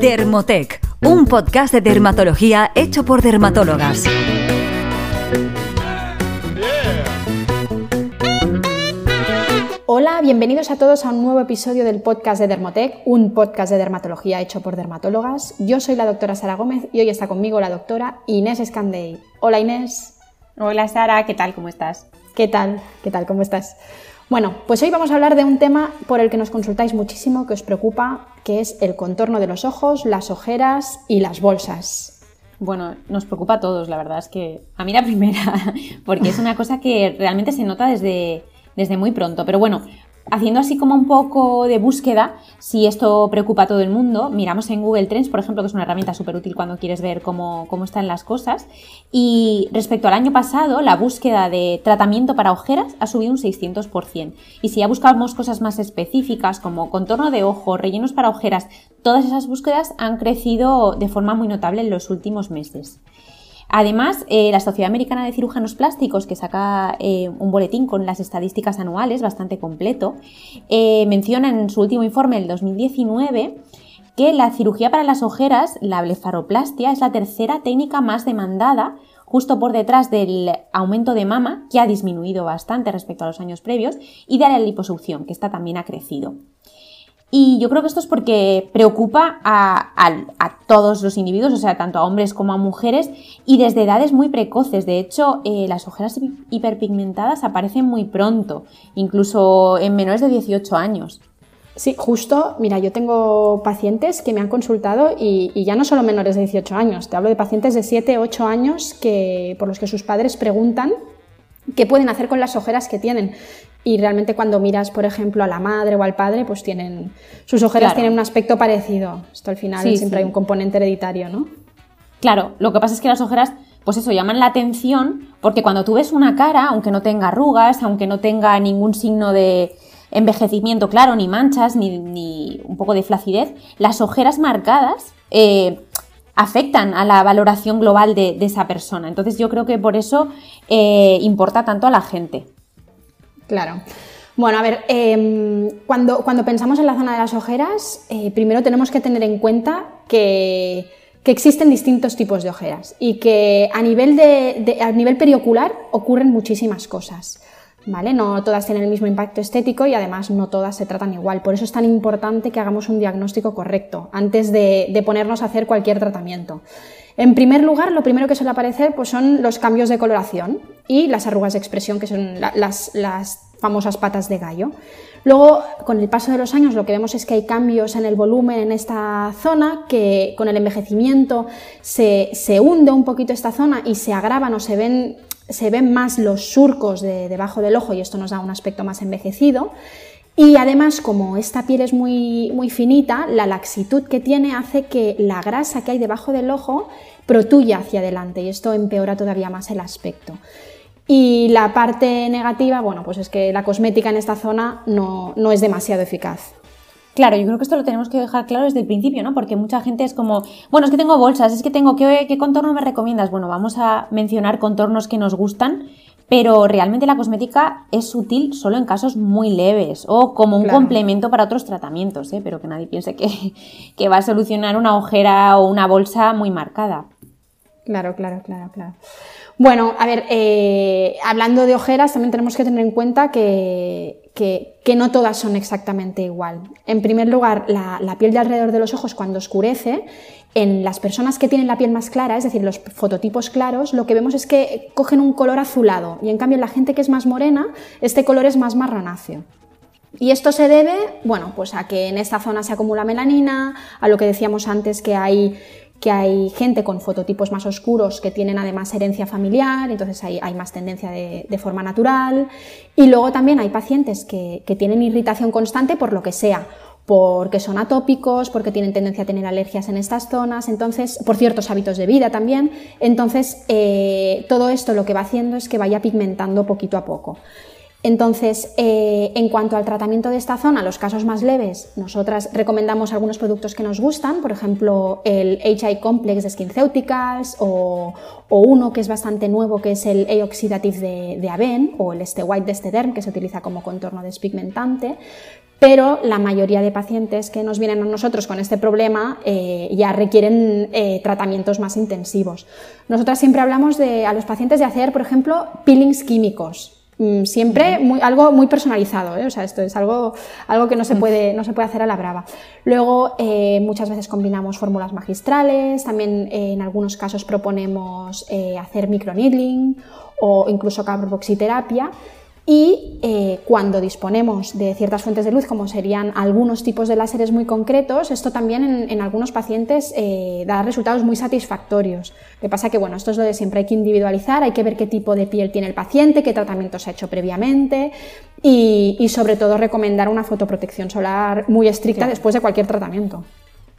Dermotec, un podcast de dermatología hecho por dermatólogas. Hola, bienvenidos a todos a un nuevo episodio del podcast de Dermotec, un podcast de dermatología hecho por dermatólogas. Yo soy la doctora Sara Gómez y hoy está conmigo la doctora Inés Escandey. Hola Inés. Hola Sara, ¿qué tal? ¿Cómo estás? ¿Qué tal? ¿Qué tal? ¿Cómo estás? Bueno, pues hoy vamos a hablar de un tema por el que nos consultáis muchísimo, que os preocupa, que es el contorno de los ojos, las ojeras y las bolsas. Bueno, nos preocupa a todos, la verdad es que a mí la primera, porque es una cosa que realmente se nota desde, desde muy pronto. Pero bueno, haciendo así como un poco de búsqueda, si esto preocupa a todo el mundo, miramos en Google Trends, por ejemplo, que es una herramienta súper útil cuando quieres ver cómo, cómo, están las cosas. Y respecto al año pasado, la búsqueda de tratamiento para ojeras ha subido un 600%. Y si ya buscamos cosas más específicas como contorno de ojo, rellenos para ojeras, todas esas búsquedas han crecido de forma muy notable en los últimos meses. Además, eh, la Sociedad Americana de Cirujanos Plásticos, que saca eh, un boletín con las estadísticas anuales bastante completo, eh, menciona en su último informe, el 2019, que la cirugía para las ojeras, la blefaroplastia, es la tercera técnica más demandada, justo por detrás del aumento de mama, que ha disminuido bastante respecto a los años previos, y de la liposucción, que esta también ha crecido. Y yo creo que esto es porque preocupa a, todos los individuos, o sea, tanto a hombres como a mujeres, y desde edades muy precoces. De hecho, eh, las ojeras hiperpigmentadas aparecen muy pronto, incluso en menores de 18 años. Sí, justo, mira, yo tengo pacientes que me han consultado y, y, ya no solo menores de 18 años, te hablo de pacientes de 7, 8 años que, por los que sus padres preguntan qué pueden hacer con las ojeras que tienen. Y realmente cuando miras, por ejemplo, a la madre o al padre, pues tienen, sus ojeras tienen un aspecto parecido. Esto al final siempre hay un componente hereditario, ¿no? Claro, lo que pasa es que las ojeras, pues eso, llaman la atención porque cuando tú ves una cara, aunque no tenga arrugas, aunque no tenga ningún signo de envejecimiento claro, ni manchas, ni, un poco de flacidez, las ojeras marcadas eh, afectan a la valoración global de, esa persona. Entonces yo creo que por eso eh, importa tanto a la gente. Claro. Bueno, a ver, em, cuando, cuando, pensamos en la zona de las ojeras, eh, primero tenemos que tener en cuenta que, existen distintos tipos de ojeras y que a nivel, de, a nivel periocular ocurren muchísimas cosas. ¿Vale? No todas tienen el mismo impacto estético y además no todas se tratan igual. Por eso es tan importante que hagamos un diagnóstico correcto antes de, ponernos a hacer cualquier tratamiento. En primer lugar, lo primero que suele aparecer pues, son los cambios de coloración y las arrugas de expresión, que son las, famosas patas de gallo. Luego, con el paso de los años, lo que vemos es que hay cambios en el volumen en esta zona, que con el envejecimiento se, se hunde un poquito esta zona y se agravan o se ven se ven más los surcos de debajo del ojo y esto nos da un aspecto más envejecido. Y además, como esta piel es muy, muy finita, la laxitud que tiene hace que la grasa que hay debajo del ojo protuya hacia adelante y esto empeora todavía más el aspecto. Y la parte negativa, bueno, pues es que la cosmética en esta zona no, no es demasiado eficaz. Claro, yo creo que esto lo tenemos que dejar claro desde el principio, ¿no? Porque mucha gente es como, bueno, es que tengo bolsas, es que tengo, ¿qué, qué contorno me recomiendas? Bueno, vamos a mencionar contornos que nos gustan, pero realmente la cosmética es útil solo en casos muy leves o como un complemento para otros tratamientos, ¿eh? pero que nadie piense que, que, va a solucionar una ojera o una bolsa muy marcada. Claro, claro, claro, claro. Bueno, a ver, eh, hablando de ojeras, también tenemos que tener en cuenta que, que, no todas son exactamente igual. En primer lugar, la, piel de alrededor de los ojos cuando oscurece, en las personas que tienen la piel más clara, es decir, los fototipos claros, lo que vemos es que cogen un color azulado y en cambio en la gente que es más morena, este color es más marronáceo. Y esto se debe, bueno, pues a que en esta zona se acumula melanina, a lo que decíamos antes que hay que hay gente con fototipos más oscuros que tienen además herencia familiar, entonces hay, hay más tendencia de, forma natural. Y luego también hay pacientes que, tienen irritación constante por lo que sea, porque son atópicos, porque tienen tendencia a tener alergias en estas zonas, entonces, por ciertos hábitos de vida también. Entonces, eh, todo esto lo que va haciendo es que vaya pigmentando poquito a poco. Entonces, eh, en cuanto al tratamiento de esta zona, los casos más leves, nosotras recomendamos algunos productos que nos gustan, por ejemplo, el HI Complex de SkinCeuticals o, uno que es bastante nuevo, que es el A-Oxidative de, de Aven o el Este White de Estederm, que se utiliza como contorno despigmentante. Pero la mayoría de pacientes que nos vienen a nosotros con este problema eh, ya requieren eh, tratamientos más intensivos. Nosotras siempre hablamos de, a los pacientes de hacer, por ejemplo, peelings químicos. Mm, siempre muy, algo muy personalizado, ¿eh? o sea, esto es algo, algo que no se, puede, no se puede hacer a la brava. Luego, muchas veces combinamos fórmulas magistrales, también en algunos casos proponemos hacer microneedling o incluso carboxiterapia. Y eh, cuando disponemos de ciertas fuentes de luz, como serían algunos tipos de láseres muy concretos, esto también en, algunos pacientes eh, da resultados muy satisfactorios. Lo que pasa que, bueno, esto es lo de siempre, hay que individualizar, hay que ver qué tipo de piel tiene el paciente, qué tratamiento se ha hecho previamente y, sobre todo recomendar una fotoprotección solar muy estricta después de cualquier tratamiento.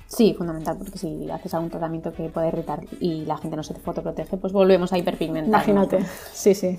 Sí, fundamental, porque si haces algún tratamiento que puede irritar y la gente no se fotoprotege, pues volvemos a hiperpigmentar. Imagínate, sí, sí.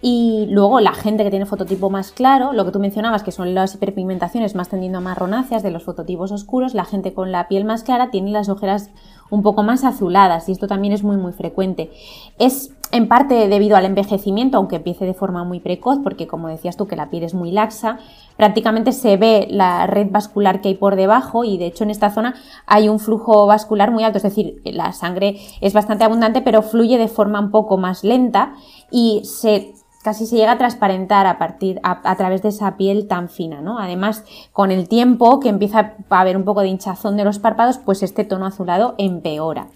Y luego la gente que tiene fototipo más claro, lo que tú mencionabas, que son las hiperpigmentaciones más tendiendo a marronáceas de los fototipos oscuros, la gente con la piel más clara tiene las ojeras un poco más azuladas y esto también es muy muy frecuente. Es en parte debido al envejecimiento, aunque empiece de forma muy precoz, porque como decías tú que la piel es muy laxa, prácticamente se ve la red vascular que hay por debajo y de hecho en esta zona hay un flujo vascular muy alto, es decir, la sangre es bastante abundante pero fluye de forma un poco más lenta y se casi se llega a transparentar a partir a, través de esa piel tan fina, ¿no? Además, con el tiempo que empieza a haber un poco de hinchazón de los párpados, pues este tono azulado empeora.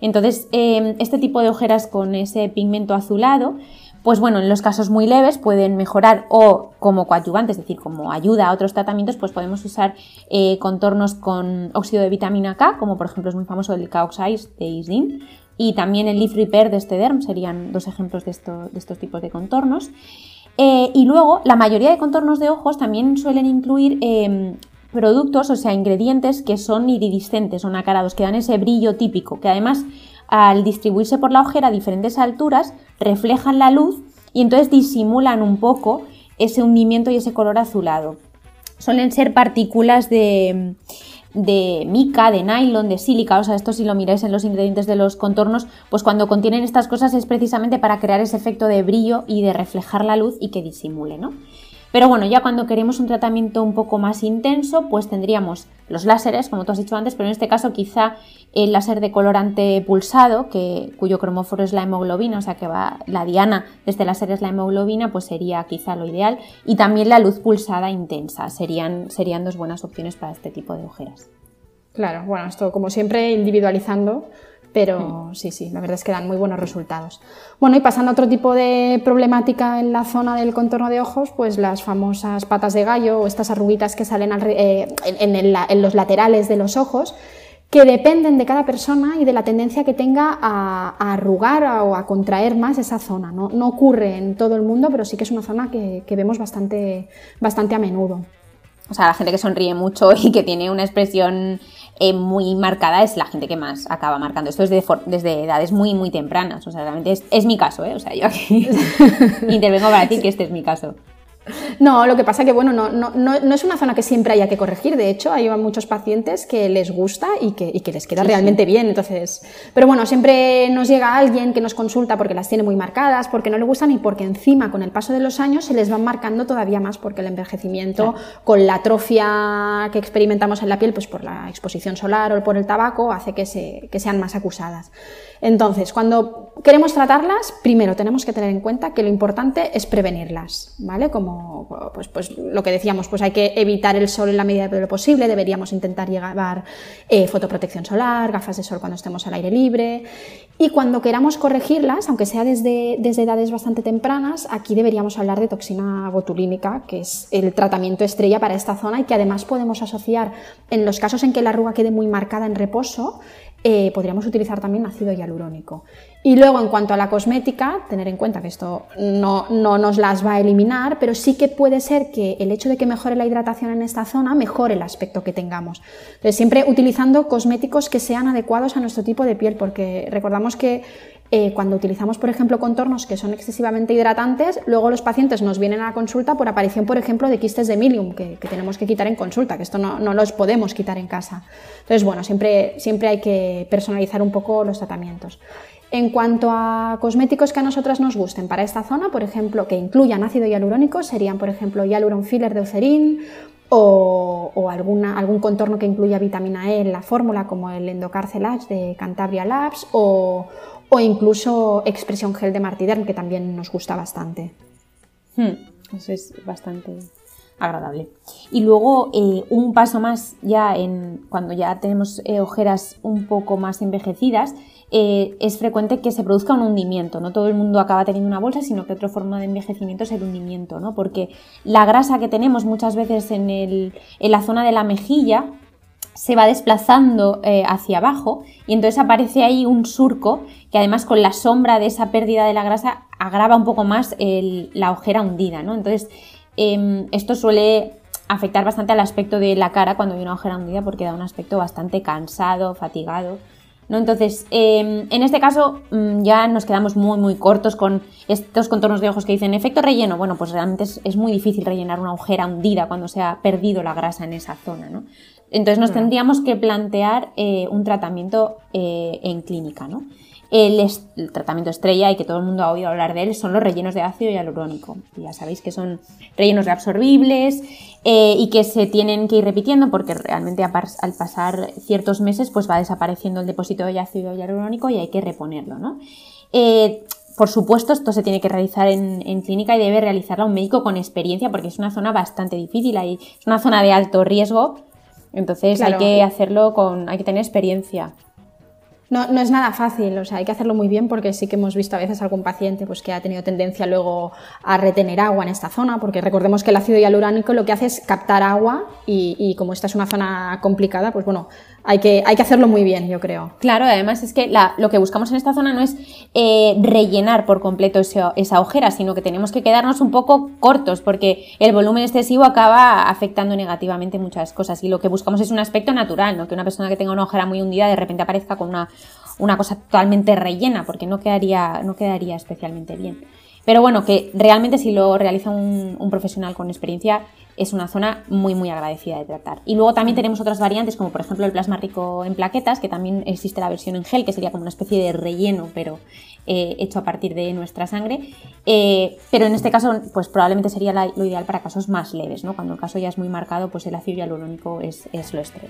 Entonces, em, este tipo de ojeras con ese pigmento azulado, pues bueno, en los casos muy leves pueden mejorar o como coadyuvante, es decir, como ayuda a otros tratamientos, pues podemos usar eh, contornos con óxido de vitamina K, como por ejemplo es muy famoso el K-Oxides de Isdin, y también el Leaf Repair de este derm serían dos ejemplos de, estos tipos de contornos. Eh, y luego, la mayoría de contornos de ojos también suelen incluir em, productos, o sea, ingredientes que son iridiscentes o nacarados, que dan ese brillo típico, que además al distribuirse por la ojera a diferentes alturas, reflejan la luz y entonces disimulan un poco ese hundimiento y ese color azulado. Suelen ser partículas de de mica, de nylon, de sílica, o sea, esto si lo miráis en los ingredientes de los contornos, pues cuando contienen estas cosas es precisamente para crear ese efecto de brillo y de reflejar la luz y que disimule, ¿no? Pero bueno, ya cuando queremos un tratamiento un poco más intenso, pues tendríamos los láseres, como tú has dicho antes, pero en este caso quizá el láser de colorante pulsado, que, cuyo cromóforo es la hemoglobina, o sea que va la diana de este láser es la hemoglobina, pues sería quizá lo ideal. Y también la luz pulsada intensa, serían, serían dos buenas opciones para este tipo de ojeras. Claro, bueno, esto como siempre individualizando pero sí, sí, la verdad es que dan muy buenos resultados. Bueno, y pasando a otro tipo de problemática en la zona del contorno de ojos, pues las famosas patas de gallo o estas arruguitas que salen eh, en, los laterales de los ojos, que dependen de cada persona y de la tendencia que tenga a, arrugar o a contraer más esa zona. ¿no? ocurre en todo el mundo, pero sí que es una zona que, vemos bastante, bastante a menudo. O sea, la gente que sonríe mucho y que tiene una expresión eh, muy marcada es la gente que más acaba marcando. Esto es desde edades muy, muy tempranas. O sea, realmente es, es mi caso, ¿eh? O sea, yo aquí intervengo para decir que este es mi caso. No, lo que pasa que bueno, no, no, no, es una zona que siempre haya que corregir. De hecho, hay muchos pacientes que les gusta y que, y que les queda realmente bien. Entonces, pero bueno, siempre nos llega alguien que nos consulta porque las tiene muy marcadas, porque no le gustan y porque encima con el paso de los años se les van marcando todavía más porque el envejecimiento con la atrofia que experimentamos en la piel, pues por la exposición solar o por el tabaco, hace que, se, que sean más acusadas. Entonces, cuando queremos tratarlas, primero tenemos que tener en cuenta que lo importante es prevenirlas, ¿vale? Como pues, pues lo que decíamos, pues hay que evitar el sol en la medida de lo posible, deberíamos intentar llevar eh, fotoprotección solar, gafas de sol cuando estemos al aire libre. Y cuando queramos corregirlas, aunque sea desde, desde edades bastante tempranas, aquí deberíamos hablar de toxina botulínica, que es el tratamiento estrella para esta zona y que además podemos asociar en los casos en que la arruga quede muy marcada en reposo, eh, podríamos utilizar también ácido hialurónico. Y luego, en cuanto a la cosmética, tener en cuenta que esto no, no, nos las va a eliminar, pero sí que puede ser que el hecho de que mejore la hidratación en esta zona mejore el aspecto que tengamos. Entonces, siempre utilizando cosméticos que sean adecuados a nuestro tipo de piel, porque recordamos que eh, cuando utilizamos, por ejemplo, contornos que son excesivamente hidratantes, luego los pacientes nos vienen a la consulta por aparición, por ejemplo, de quistes de milium, que, tenemos que quitar en consulta, que esto no, no, los podemos quitar en casa. Entonces, bueno, siempre, siempre hay que personalizar un poco los tratamientos. En cuanto a cosméticos que a nosotras nos gusten para esta zona, por ejemplo, que incluyan ácido hialurónico, serían, por ejemplo, Hyaluron Filler de Eucerin o, alguna, algún contorno que incluya vitamina E en la fórmula, como el Endocarcelage de Cantabria Labs, o, incluso Expresión Gel de Martiderm, que también nos gusta bastante. Hmm, eso es bastante agradable. Y luego eh, un paso más ya en cuando ya tenemos eh, ojeras un poco más envejecidas, eh, es frecuente que se produzca un hundimiento. No todo el mundo acaba teniendo una bolsa, sino que otra forma de envejecimiento es el hundimiento, ¿no? Porque la grasa que tenemos muchas veces en, en la zona de la mejilla se va desplazando eh, hacia abajo y entonces aparece ahí un surco que además con la sombra de esa pérdida de la grasa agrava un poco más la ojera hundida, ¿no? Entonces em, esto suele afectar bastante al aspecto de la cara cuando hay una ojera hundida porque da un aspecto bastante cansado, fatigado entonces, em, en este caso mm, ya nos quedamos muy, muy cortos con estos contornos de ojos que dicen efecto relleno. Bueno, pues realmente es, muy difícil rellenar una agujera hundida cuando se ha perdido la grasa en esa zona, ¿no? Entonces nos tendríamos que plantear eh, un tratamiento eh, en clínica, ¿no? El, tratamiento estrella y que todo el mundo ha oído hablar de él son los rellenos de ácido hialurónico. Ya sabéis que son rellenos reabsorbibles eh, y que se tienen que ir repitiendo porque realmente al pasar ciertos meses pues va desapareciendo el depósito de ácido hialurónico y hay que reponerlo. ¿no? Eh, por supuesto, esto se tiene que realizar en, clínica y debe realizarlo un médico con experiencia porque es una zona bastante difícil, es una zona de alto riesgo, entonces hay que hacerlo con, hay que tener experiencia. No, no, es nada fácil, o sea, hay que hacerlo muy bien porque sí que hemos visto a veces algún paciente pues, que ha tenido tendencia luego a retener agua en esta zona, porque recordemos que el ácido hialurónico lo que hace es captar agua y, y como esta es una zona complicada, pues bueno, hay que, hay que hacerlo muy bien, yo creo. Claro, además es que lo que buscamos en esta zona no es eh, rellenar por completo esa ojera, sino que tenemos que quedarnos un poco cortos, porque el volumen excesivo acaba afectando negativamente muchas cosas. Y lo que buscamos es un aspecto natural, no que una persona que tenga una ojera muy hundida de repente aparezca con una, una cosa totalmente rellena, porque no quedaría, no quedaría especialmente bien. Pero bueno, que realmente si lo realiza un, un profesional con experiencia, es una zona muy muy agradecida de tratar. Y luego también tenemos otras variantes como por ejemplo el plasma rico en plaquetas, que también existe la versión en gel, que sería como una especie de relleno, pero eh, hecho a partir de nuestra sangre. Eh, pero en este caso, pues probablemente sería lo ideal para casos más leves, ¿no? Cuando el caso ya es muy marcado, pues el ácido hialurónico es, es lo estrella.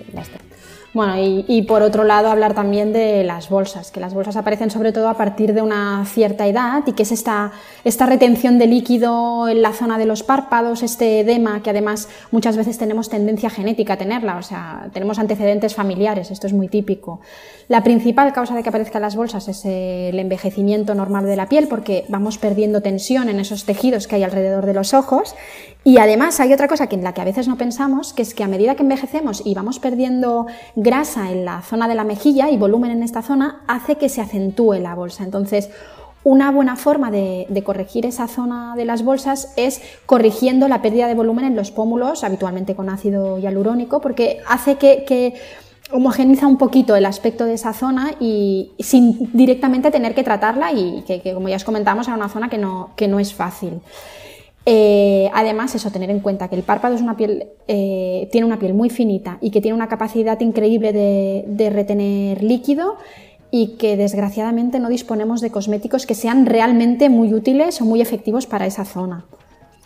Bueno, y, por otro lado, hablar también de las bolsas, que las bolsas aparecen sobre todo a partir de una cierta edad y que es esta, esta retención de líquido en la zona de los párpados, este edema que además muchas veces tenemos tendencia genética a tenerla, o sea, tenemos antecedentes familiares, esto es muy típico. La principal causa de que aparezcan las bolsas es el envejecimiento normal de la piel porque vamos perdiendo tensión en esos tejidos que hay alrededor de los ojos y además hay otra cosa que en la que a veces no pensamos, que es que a medida que envejecemos y vamos perdiendo grasa en la zona de la mejilla y volumen en esta zona, hace que se acentúe la bolsa. Entonces, una buena forma de, corregir esa zona de las bolsas es corrigiendo la pérdida de volumen en los pómulos, habitualmente con ácido hialurónico, porque hace que, homogeniza un poquito el aspecto de esa zona y sin directamente tener que tratarla y que, como ya os comentamos, era una zona que no, que no es fácil. Eh, además, eso, tener en cuenta que el párpado es una piel, eh, tiene una piel muy finita y que tiene una capacidad increíble de, retener líquido y que desgraciadamente no disponemos de cosméticos que sean realmente muy útiles o muy efectivos para esa zona.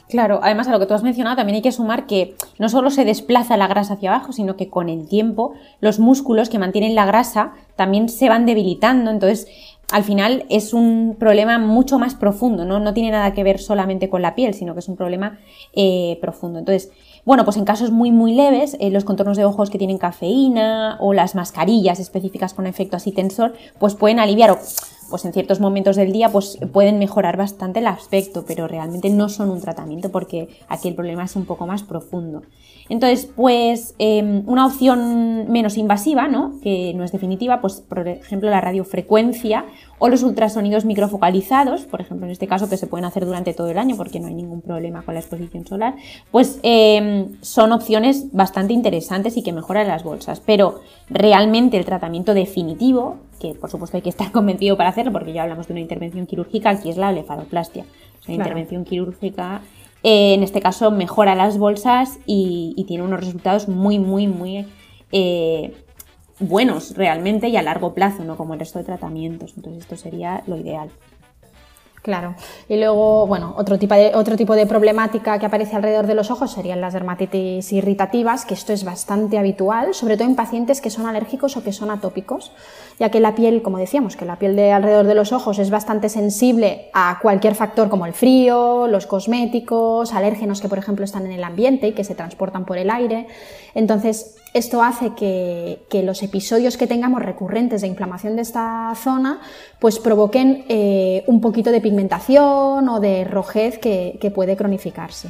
Claro, además a lo que tú has mencionado también hay que sumar que no solo se desplaza la grasa hacia abajo, sino que con el tiempo los músculos que mantienen la grasa también se van debilitando, entonces al final es un problema mucho más profundo, ¿no? No tiene nada que ver solamente con la piel, sino que es un problema eh, profundo. Entonces, bueno, pues en casos muy, muy leves, eh, los contornos de ojos que tienen cafeína o las mascarillas específicas con efecto así tensor, pues pueden aliviar o pues en ciertos momentos del día pues pueden mejorar bastante el aspecto, pero realmente no son un tratamiento porque aquí el problema es un poco más profundo. Entonces, pues em, una opción menos invasiva, ¿no? que no es definitiva, pues por ejemplo la radiofrecuencia o los ultrasonidos microfocalizados, por ejemplo en este caso que se pueden hacer durante todo el año porque no hay ningún problema con la exposición solar, pues em, son opciones bastante interesantes y que mejoran las bolsas. Pero realmente el tratamiento definitivo, que por supuesto hay que estar convencido para hacerlo porque ya hablamos de una intervención quirúrgica, aquí es la blefaroplastia. Una intervención quirúrgica eh, en este caso mejora las bolsas y, tiene unos resultados muy, muy, muy eh, buenos realmente y a largo plazo, no como el resto de tratamientos. Entonces esto sería lo ideal. Claro. Y luego, bueno, otro tipo, de, otro tipo de problemática que aparece alrededor de los ojos serían las dermatitis irritativas, que esto es bastante habitual, sobre todo en pacientes que son alérgicos o que son atópicos, ya que la piel, como decíamos, que la piel de alrededor de los ojos es bastante sensible a cualquier factor como el frío, los cosméticos, alérgenos que, por ejemplo, están en el ambiente y que se transportan por el aire. Entonces, esto hace que, los episodios que tengamos recurrentes de inflamación de esta zona pues provoquen eh, un poquito de pigmentación o de rojez que, puede cronificarse.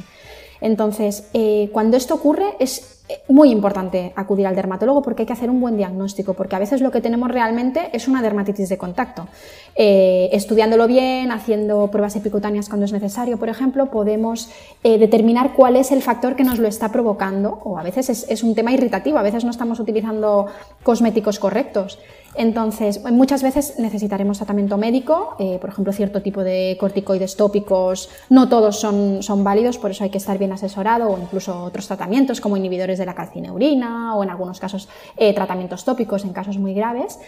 Entonces, eh, cuando esto ocurre es muy importante acudir al dermatólogo porque hay que hacer un buen diagnóstico, porque a veces lo que tenemos realmente es una dermatitis de contacto. Eh, estudiándolo bien, haciendo pruebas epicutáneas cuando es necesario, por ejemplo, podemos determinar cuál es el factor que nos lo está provocando, o a veces es un tema irritativo, a veces no estamos utilizando cosméticos correctos. Entonces, muchas veces necesitaremos tratamiento médico, eh, por ejemplo, cierto tipo de corticoides tópicos, no todos son, son, válidos, por eso hay que estar bien asesorado, o incluso otros tratamientos como inhibidores de la calcineurina, o en algunos casos eh, tratamientos tópicos en casos muy graves.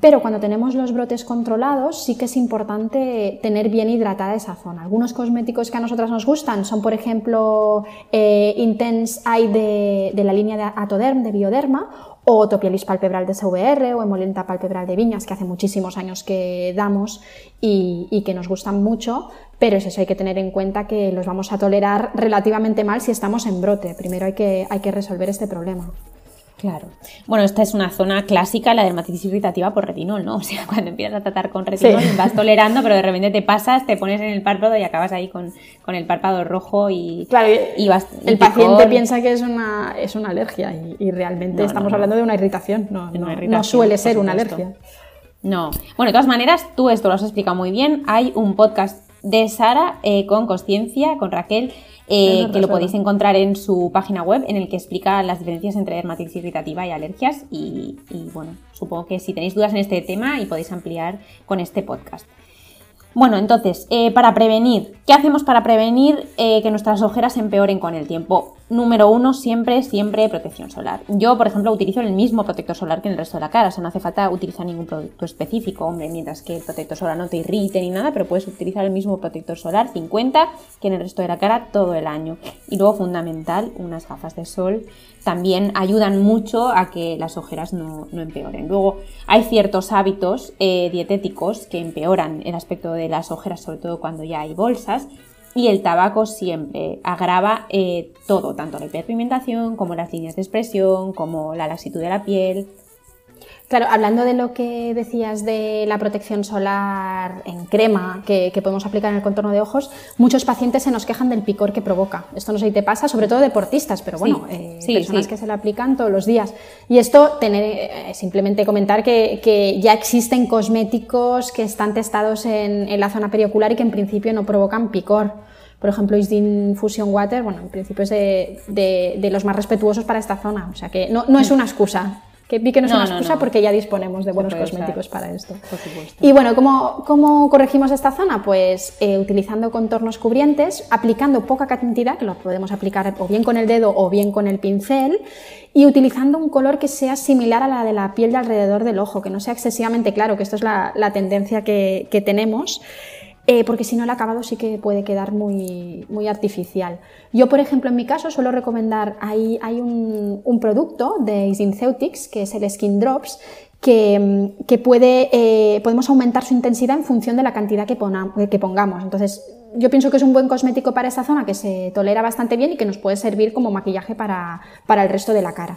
Pero cuando tenemos los brotes controlados, sí que es importante tener bien hidratada esa zona. Algunos cosméticos que a nosotras nos gustan son, por ejemplo, eh, Intense Eye de, de la línea de Atoderm, de Bioderma, o Topialis palpebral de SVR o Emolenta palpebral de Viñas, que hace muchísimos años que damos y, que nos gustan mucho, pero es eso, hay que tener en cuenta que los vamos a tolerar relativamente mal si estamos en brote. Primero hay que, hay que resolver este problema. Claro. Bueno, esta es una zona clásica, la dermatitis irritativa por retinol, ¿no? O sea, cuando empiezas a tratar con retinol vas tolerando, pero de repente te pasas, te pones en el párpado y acabas ahí con, el párpado rojo y, claro, y vas. el paciente piensa que es una, es una alergia y, realmente estamos hablando de una irritación, no, no suele ser una alergia. No. Bueno, de todas maneras, tú esto lo has explicado muy bien. Hay un podcast de Sara eh, con Conciencia, con Raquel, eh, que lo podéis encontrar en su página web, en el que explica las diferencias entre dermatitis irritativa y alergias. Y, y bueno, supongo que si tenéis dudas en este tema y podéis ampliar con este podcast. Bueno, entonces, eh, para prevenir, ¿qué hacemos para prevenir eh, que nuestras ojeras empeoren con el tiempo? Número uno, siempre, siempre protección solar. Yo, por ejemplo, utilizo el mismo protector solar que en el resto de la cara, o sea, no hace falta utilizar ningún producto específico, hombre, mientras que el protector solar no te irrite ni nada, pero puedes utilizar el mismo protector solar 50 que en el resto de la cara todo el año. Y luego, fundamental, unas gafas de sol también ayudan mucho a que las ojeras no, empeoren. Luego, hay ciertos hábitos eh, dietéticos que empeoran el aspecto de las ojeras, sobre todo cuando ya hay bolsas. Y el tabaco siempre agrava eh, todo, tanto la hiperpigmentación como las líneas de expresión, como la laxitud de la piel, Claro, hablando de lo que decías de la protección solar en crema que, podemos aplicar en el contorno de ojos, muchos pacientes se nos quejan del picor que provoca. Esto no sé si te pasa, sobre todo deportistas, pero bueno, eh, personas que se lo aplican todos los días. Y esto, tener, eh, simplemente comentar que, ya existen cosméticos que están testados en, la zona periocular y que en principio no provocan picor por ejemplo, Isdin Fusion Water, bueno, en principio es de, los más respetuosos para esta zona, o sea que no, no es una excusa. Que vi que no es una excusa porque ya disponemos de buenos cosméticos para esto. Y bueno, ¿cómo, ¿cómo, corregimos esta zona? Pues eh, utilizando contornos cubrientes, aplicando poca cantidad, que lo podemos aplicar o bien con el dedo o bien con el pincel, y utilizando un color que sea similar a la de la piel de alrededor del ojo, que no sea excesivamente claro, que esto es la, tendencia que, que tenemos. Eh, porque si no el acabado sí que puede quedar muy, muy artificial. Yo, por ejemplo, en mi caso suelo recomendar, hay, hay un, producto de Synceutics, que es el Skin Drops, que, que puede, eh, podemos aumentar su intensidad en función de la cantidad que, pongamos. Entonces, yo pienso que es un buen cosmético para esta zona que se tolera bastante bien y que nos puede servir como maquillaje para, para el resto de la cara.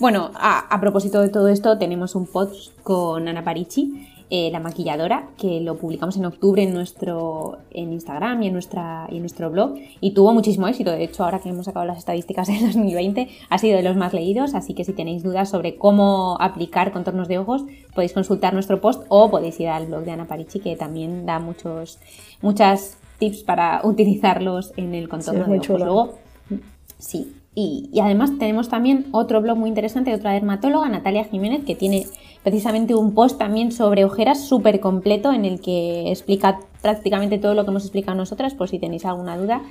Bueno, a, a propósito de todo esto, tenemos un post con Ana Parici eh, la maquilladora, que lo publicamos en octubre en nuestro en Instagram y en, nuestra, y en nuestro blog, y tuvo muchísimo éxito. De hecho, ahora que hemos sacado las estadísticas del 2020, ha sido de los más leídos, así que si tenéis dudas sobre cómo aplicar contornos de ojos, podéis consultar nuestro post o podéis ir al blog de Ana Parici, que también da muchos muchas tips para utilizarlos en el contorno de ojos. Luego, sí, y, además tenemos también otro blog muy interesante de otra dermatóloga, Natalia Jiménez, que tiene precisamente un post también sobre ojeras súper completo en el que explica prácticamente todo lo que hemos explicado nosotras, por si tenéis alguna duda.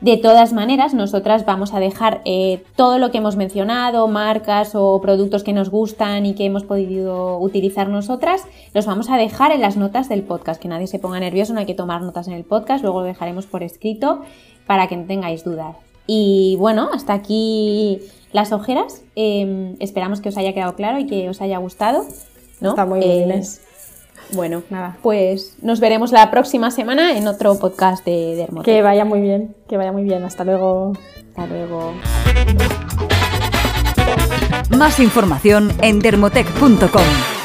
De todas maneras, nosotras vamos a dejar eh, todo lo que hemos mencionado, marcas o productos que nos gustan y que hemos podido utilizar nosotras, los vamos a dejar en las notas del podcast. Que nadie se ponga nervioso, no hay que tomar notas en el podcast, luego lo dejaremos por escrito para que no tengáis dudas. Y bueno, hasta aquí las ojeras. Em, esperamos que os haya quedado claro y que os haya gustado. ¿no? Está muy bien. Eh, bueno, nada, pues nos veremos la próxima semana en otro podcast de Dermotec. Que vaya muy bien, que vaya muy bien. Hasta luego. Hasta luego. Más información en dermotec.com.